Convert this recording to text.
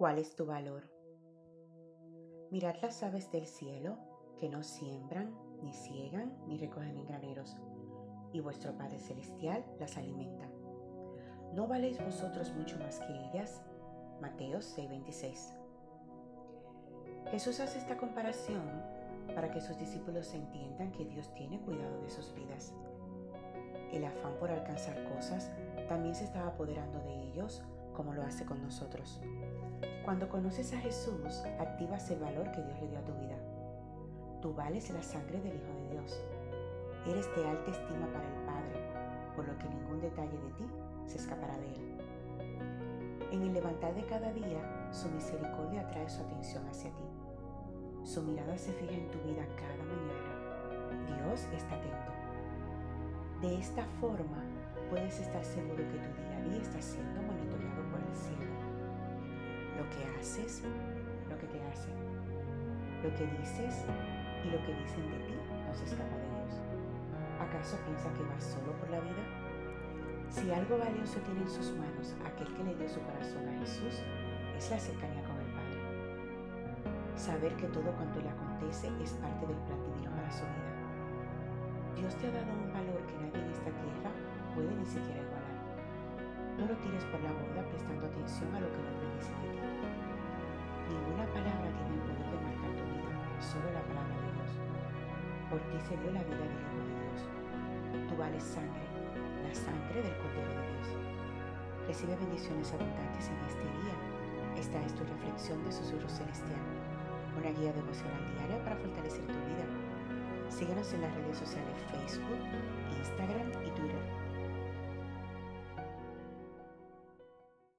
¿Cuál es tu valor? Mirad las aves del cielo, que no siembran, ni ciegan, ni recogen en graneros, y vuestro Padre Celestial las alimenta. ¿No valéis vosotros mucho más que ellas? Mateo 6:26. Jesús hace esta comparación para que sus discípulos entiendan que Dios tiene cuidado de sus vidas. El afán por alcanzar cosas también se estaba apoderando de ellos como lo hace con nosotros. Cuando conoces a Jesús, activas el valor que Dios le dio a tu vida. Tú vales la sangre del Hijo de Dios. Eres de alta estima para el Padre, por lo que ningún detalle de ti se escapará de Él. En el levantar de cada día, su misericordia atrae su atención hacia ti. Su mirada se fija en tu vida cada mañana. Dios está atento. De esta forma, puedes estar seguro que tu día a día está siendo monitoreado cielo. Lo que haces, lo que te hacen, lo que dices y lo que dicen de ti no se escapa de Dios. ¿Acaso piensa que vas solo por la vida? Si algo valioso tiene en sus manos aquel que le dio su corazón a Jesús, es la cercanía con el Padre. Saber que todo cuanto le acontece es parte del plan divino para su vida. Dios te ha dado un valor que nadie en esta tierra puede ni siquiera igualar. No lo tires por la borda prestando atención a lo que dicen de ti. Ninguna palabra tiene el poder de marcar tu vida, solo la palabra de Dios. Por ti se dio la vida del Hijo de Dios. Tú vales sangre, la sangre del Cordero de Dios. Recibe bendiciones abundantes en este día. Esta es tu reflexión de susurro celestial, una guía devocional diaria para fortalecer tu vida. Síguenos en las redes sociales Facebook, Instagram y Twitter